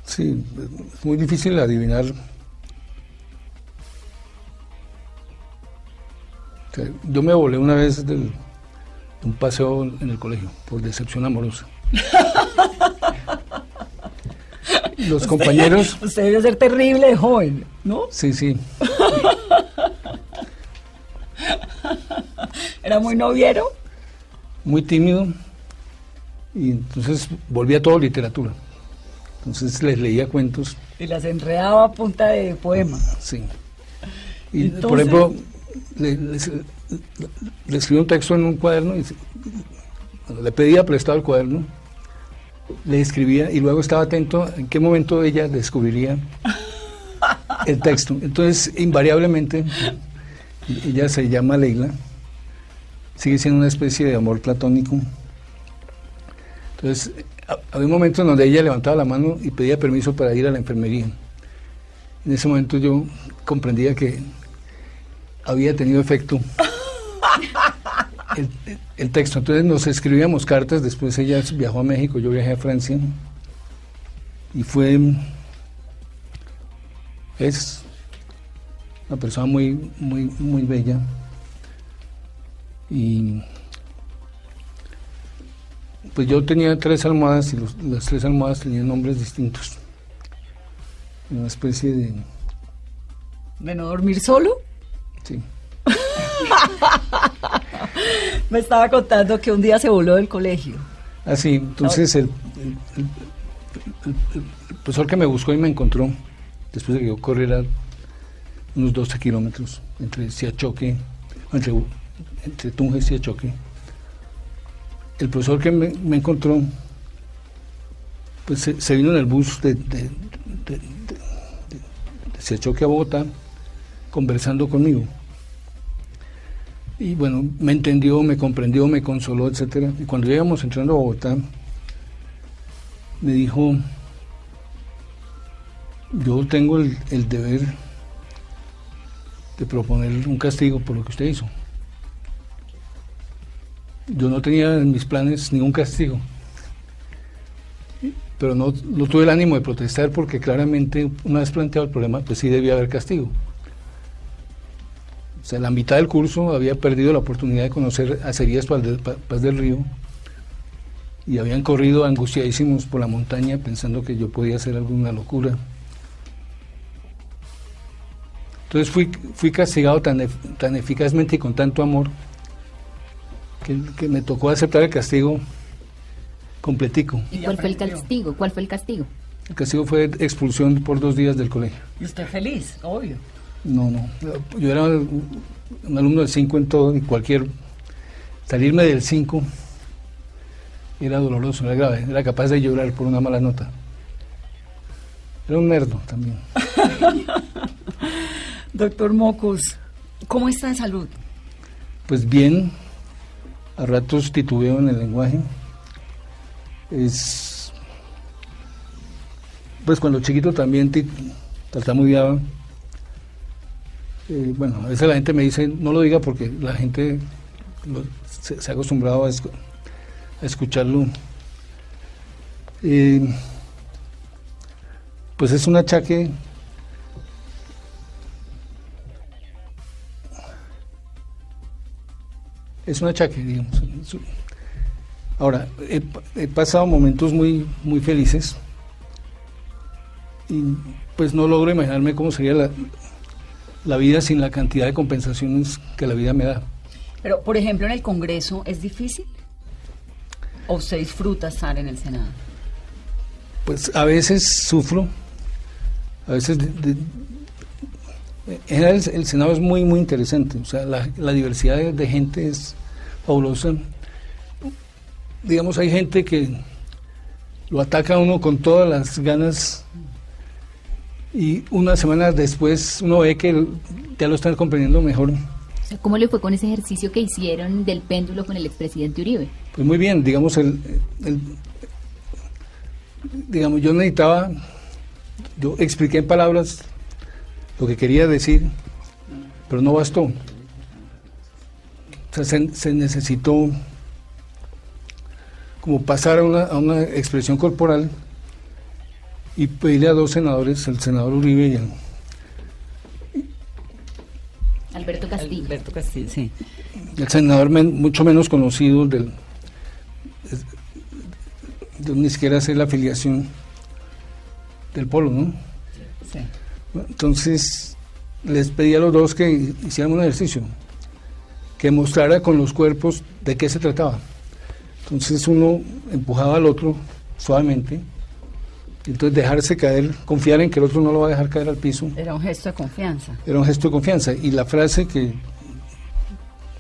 Sí, es muy difícil adivinar. yo me volé una vez de un paseo en el colegio por decepción amorosa. Los compañeros. Usted debe ser terrible joven, ¿no? Sí, sí. ¿Era muy noviero? Muy tímido. Y entonces volví a todo literatura. Entonces les leía cuentos. Y las enredaba a punta de poema. Sí. Y por ejemplo, le, escribí un texto en un cuaderno y le pedía prestado el cuaderno, le escribía y luego estaba atento en qué momento ella descubriría el texto. Entonces, invariablemente, ella se llama Leila, sigue siendo una especie de amor platónico. Entonces, había un momento en donde ella levantaba la mano y pedía permiso para ir a la enfermería. En ese momento yo comprendía que había tenido efecto el, el texto. Entonces nos escribíamos cartas, después ella viajó a México, yo viajé a Francia y fue es una persona muy muy muy bella y pues yo tenía tres almohadas y los- las tres almohadas tenían nombres distintos una especie de ¿De no dormir solo? sí Me estaba contando que un día se voló del colegio. así entonces el, profesor que me buscó y me encontró después de que yo corriera unos 12 kilómetros entre Siachoque entre, Tunja y Siachoque el profesor que me, encontró pues se, vino en el bus de- de- de Siachoque a Bogotá conversando conmigo y bueno, me entendió, me comprendió, me consoló, etcétera. Y cuando íbamos entrando a Bogotá, me dijo, yo tengo el, el deber de proponer un castigo por lo que usted hizo. Yo no tenía en mis planes ningún castigo, pero no, no tuve el ánimo de protestar porque claramente una vez planteado el problema, pues sí debía haber castigo. O sea, la mitad del curso había perdido la oportunidad de conocer a Cerías Paz del, Paz del Río y habían corrido angustiadísimos por la montaña pensando que yo podía hacer alguna locura. Entonces fui, fui castigado tan, tan eficazmente y con tanto amor que, que me tocó aceptar el castigo completico. ¿Y cuál fue el castigo? ¿Cuál fue el castigo? El castigo fue expulsión por dos días del colegio. Y usted feliz, obvio. No, no. Yo era un alumno del 5 en todo y cualquier. Salirme del 5 era doloroso, era grave. Era capaz de llorar por una mala nota. Era un nerdo también. Doctor Mocus, ¿cómo está de salud? Pues bien, a ratos titubeo en el lenguaje. Es. Pues cuando chiquito también tartamudeaba. Eh, bueno, a veces la gente me dice, no lo diga porque la gente se, ha acostumbrado a, escu- a escucharlo. Eh, pues es un achaque es un achaque, digamos. Ahora, he pasado momentos muy, muy felices y pues no logro imaginarme cómo sería la, la vida sin la cantidad de compensaciones que la vida me da. Pero, por ejemplo, en el Congreso, ¿es difícil? ¿O usted disfruta estar en el Senado? Pues a veces sufro, a veces... de- de- en general el, el Senado es muy, muy interesante, o sea, la, la diversidad de, de gente es fabulosa. Digamos, hay gente que lo ataca a uno con todas las ganas y una semana después uno ve que ya lo están comprendiendo mejor. ¿Cómo le fue con ese ejercicio que hicieron del péndulo con el expresidente Uribe? Pues muy bien, digamos, el, el- digamos, yo necesitaba, yo expliqué en palabras lo que quería decir, pero no bastó. O sea, se, se necesitó como pasar a una, a una expresión corporal y pedirle a dos senadores, el senador Uribe y el, Alberto Castillo. Alberto Castillo, sí. el senador men- mucho menos conocido del ni siquiera sé la afiliación del polo, ¿no? sí. Entonces les pedí a los dos que hicieran un ejercicio, que mostrara con los cuerpos de qué se trataba. Entonces uno empujaba al otro suavemente, entonces dejarse caer, confiar en que el otro no lo va a dejar caer al piso. Era un gesto de confianza. Era un gesto de confianza. Y la frase que,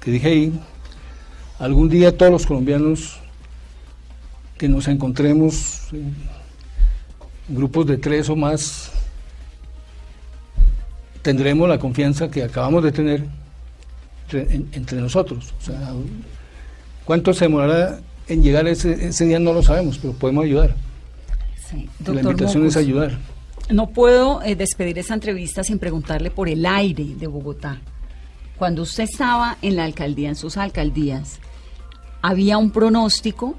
que dije ahí, algún día todos los colombianos que nos encontremos en grupos de tres o más, tendremos la confianza que acabamos de tener entre, en- entre nosotros. O sea, ¿cuánto se demorará en llegar ese, ese día? No lo sabemos, pero podemos ayudar. Sí. la invitación es ayudar. no puedo eh, despedir esta entrevista sin preguntarle por el aire de Bogotá. Cuando usted estaba en la alcaldía, en sus alcaldías, había un pronóstico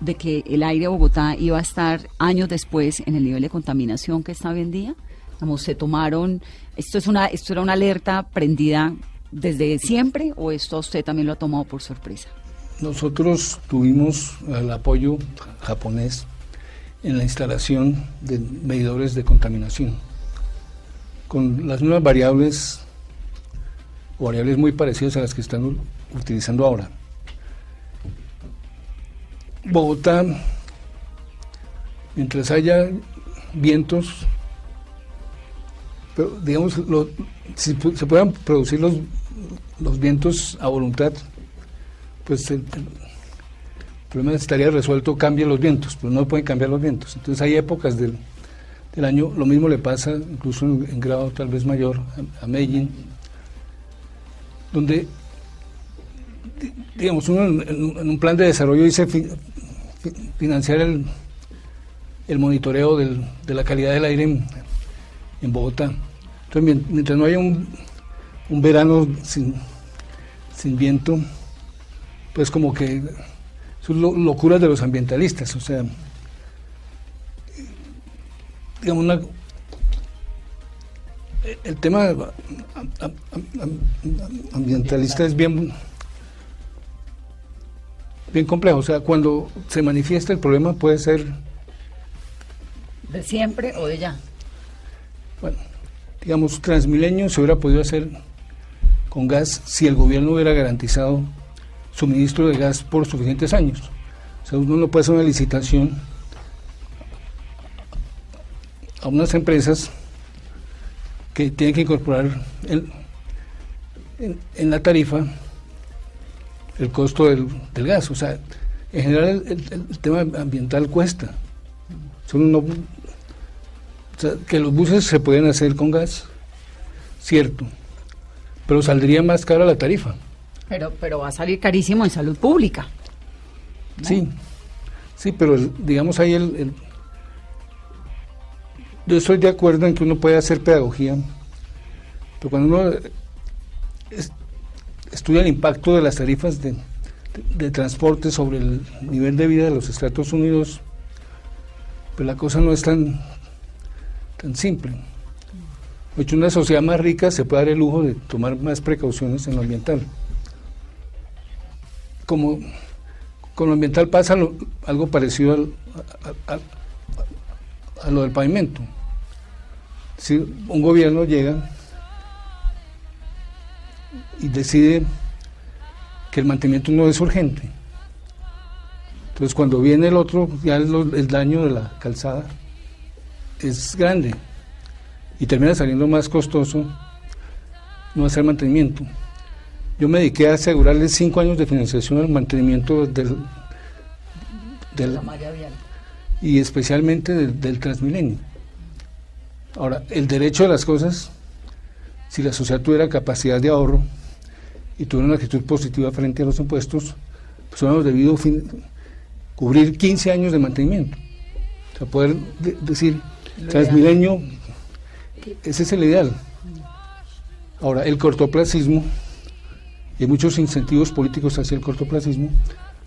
de que el aire de Bogotá iba a estar años después en el nivel de contaminación que está hoy en día. Se tomaron, esto es una, esto era una alerta prendida desde siempre o esto usted también lo ha tomado por sorpresa. Nosotros tuvimos el apoyo japonés en la instalación de medidores de contaminación con las nuevas variables o variables muy parecidas a las que están utilizando ahora. Bogotá, mientras haya vientos, pero digamos, si se puedan producir los, los vientos a voluntad, pues problema estaría resuelto, cambia los vientos, pero no pueden cambiar los vientos. Entonces hay épocas del, del año, lo mismo le pasa, incluso en, grado tal vez mayor, a, Medellín, donde, digamos, uno en, un plan de desarrollo dice financiar el, el monitoreo del, de la calidad del aire en, en Bogotá. Entonces, mientras no haya un, un verano sin, sin viento, pues como que son locuras de los ambientalistas, o sea, digamos, una, el tema ambientalista es bien bien complejo, o sea, cuando se manifiesta el problema puede ser de siempre o de ya. Bueno, digamos, Transmilenio se hubiera podido hacer con gas si el gobierno hubiera garantizado suministro de gas por suficientes años. O sea, uno no puede hacer una licitación a unas empresas que tienen que incorporar en, la tarifa el costo del, gas. O sea, en general el, tema ambiental cuesta. que los buses se pueden hacer con gas, cierto, pero saldría más cara la tarifa. Pero, pero va a salir carísimo en salud pública. Sí, sí, pero digamos ahí el, Yo estoy de acuerdo en que uno puede hacer pedagogía, pero cuando uno estudia el impacto de las tarifas de, transporte sobre el nivel de vida de los Estados Unidos, pues la cosa no es tan, tan simple. De hecho, una sociedad más rica se puede dar el lujo de tomar más precauciones en lo ambiental como con lo ambiental pasa algo parecido a, lo del pavimento. Si un gobierno llega y decide que el mantenimiento no es urgente, entonces cuando viene el otro, ya el, el daño de la calzada es grande y termina saliendo más costoso no hacer mantenimiento. Yo me dediqué a asegurarle cinco años de financiación al mantenimiento del, del y especialmente del, Transmilenio. Ahora, el derecho de las cosas, si la sociedad tuviera capacidad de ahorro y tuviera una actitud positiva frente a los impuestos, pues hubiéramos debido cubrir 15 años de mantenimiento. O sea, poder decir, Transmilenio, ese es el ideal. Ahora, el cortoplacismo y muchos incentivos políticos hacia el cortoplacismo,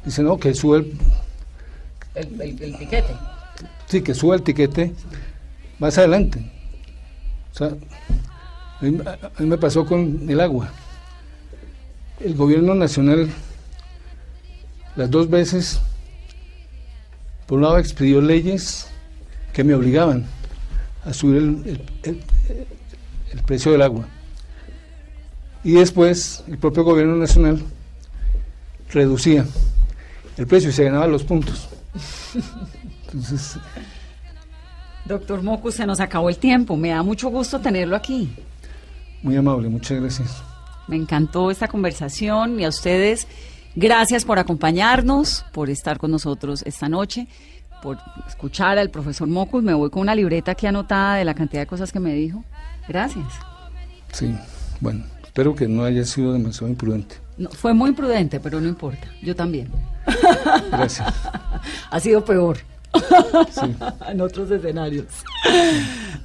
dicen, no, que sube el, el, tiquete. Sí, que sube el tiquete más adelante. O sea, a mí, me pasó con el agua. El gobierno nacional, las dos veces, por un lado expidió leyes que me obligaban a subir el, el precio del agua y después el propio gobierno nacional reducía el precio y se ganaban los puntos. Entonces, Doctor Mocu, se nos acabó el tiempo. Me da mucho gusto tenerlo aquí. Muy amable, muchas gracias. Me encantó esta conversación y a ustedes, gracias por acompañarnos, por estar con nosotros esta noche, por escuchar al profesor Mocus. Me voy con una libreta aquí anotada de la cantidad de cosas que me dijo. Gracias. Sí, bueno. Espero que no haya sido demasiado imprudente. No, fue muy imprudente, pero no importa. Yo también. Gracias. ha sido peor. en otros escenarios.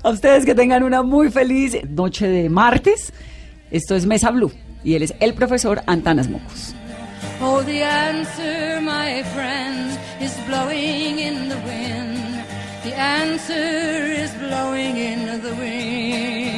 A ustedes que tengan una muy feliz noche de martes. Esto es Mesa Blue y él es el profesor Antanas Mocos. Oh, the answer, my friends, is blowing in the wind. The answer is blowing in the wind.